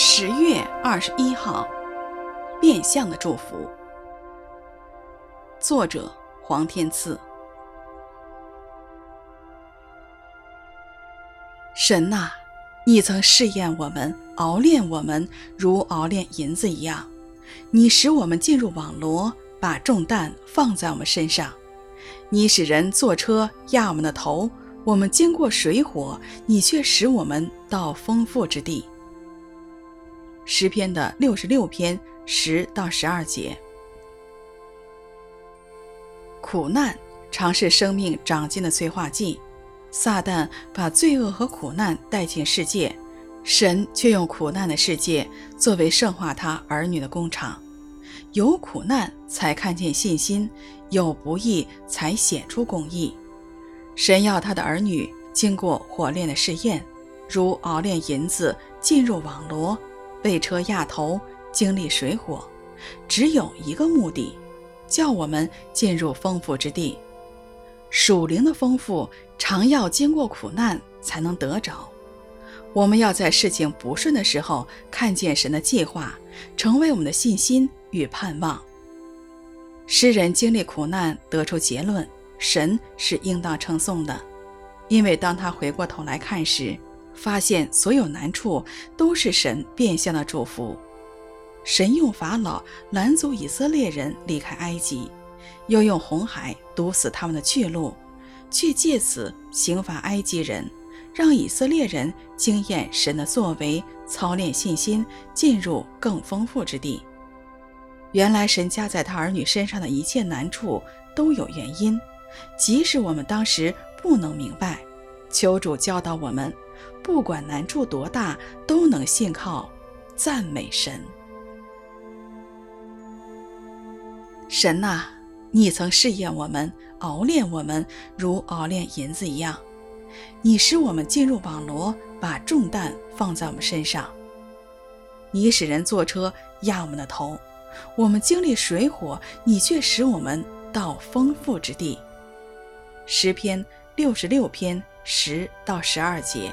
十月二十一号，变相的祝福。作者黄天赐。神呐，你曾试验我们，熬炼我们，如熬炼银子一样。你使我们进入网罗，把重担放在我们身上。你使人坐车压我们的头，我们经过水火，你却使我们到丰富之地。诗篇的六十六篇十到十二节。苦难常是生命长进的催化剂，撒旦把罪恶和苦难带进世界，神却用苦难的世界作为圣化他儿女的工厂。有苦难才看见信心，有不义才显出公义。神要他的儿女经过火炼的试验，如熬炼银子进入网罗。被车压头，经历水火，只有一个目的，叫我们进入丰富之地。属灵的丰富，常要经过苦难才能得着。我们要在事情不顺的时候，看见神的计划，成为我们的信心与盼望。诗人经历苦难，得出结论：神是应当称颂的，因为当他回过头来看时，发现所有难处都是神变相的祝福。神用法老拦阻以色列人离开埃及，又用红海堵死他们的去路，却借此刑罚埃及人，让以色列人经验神的作为，操练信心，进入更丰富之地。原来神加在他儿女身上的一切难处都有原因，即使我们当时不能明白，求主教导我们。不管难处多大，都能信靠、赞美神。神呐，你曾试验我们，熬炼我们，如熬炼银子一样。你使我们进入网罗，把重担放在我们身上。你使人坐车压我们的头，我们经历水火，你却使我们到丰富之地。诗篇六十六篇十到十二节。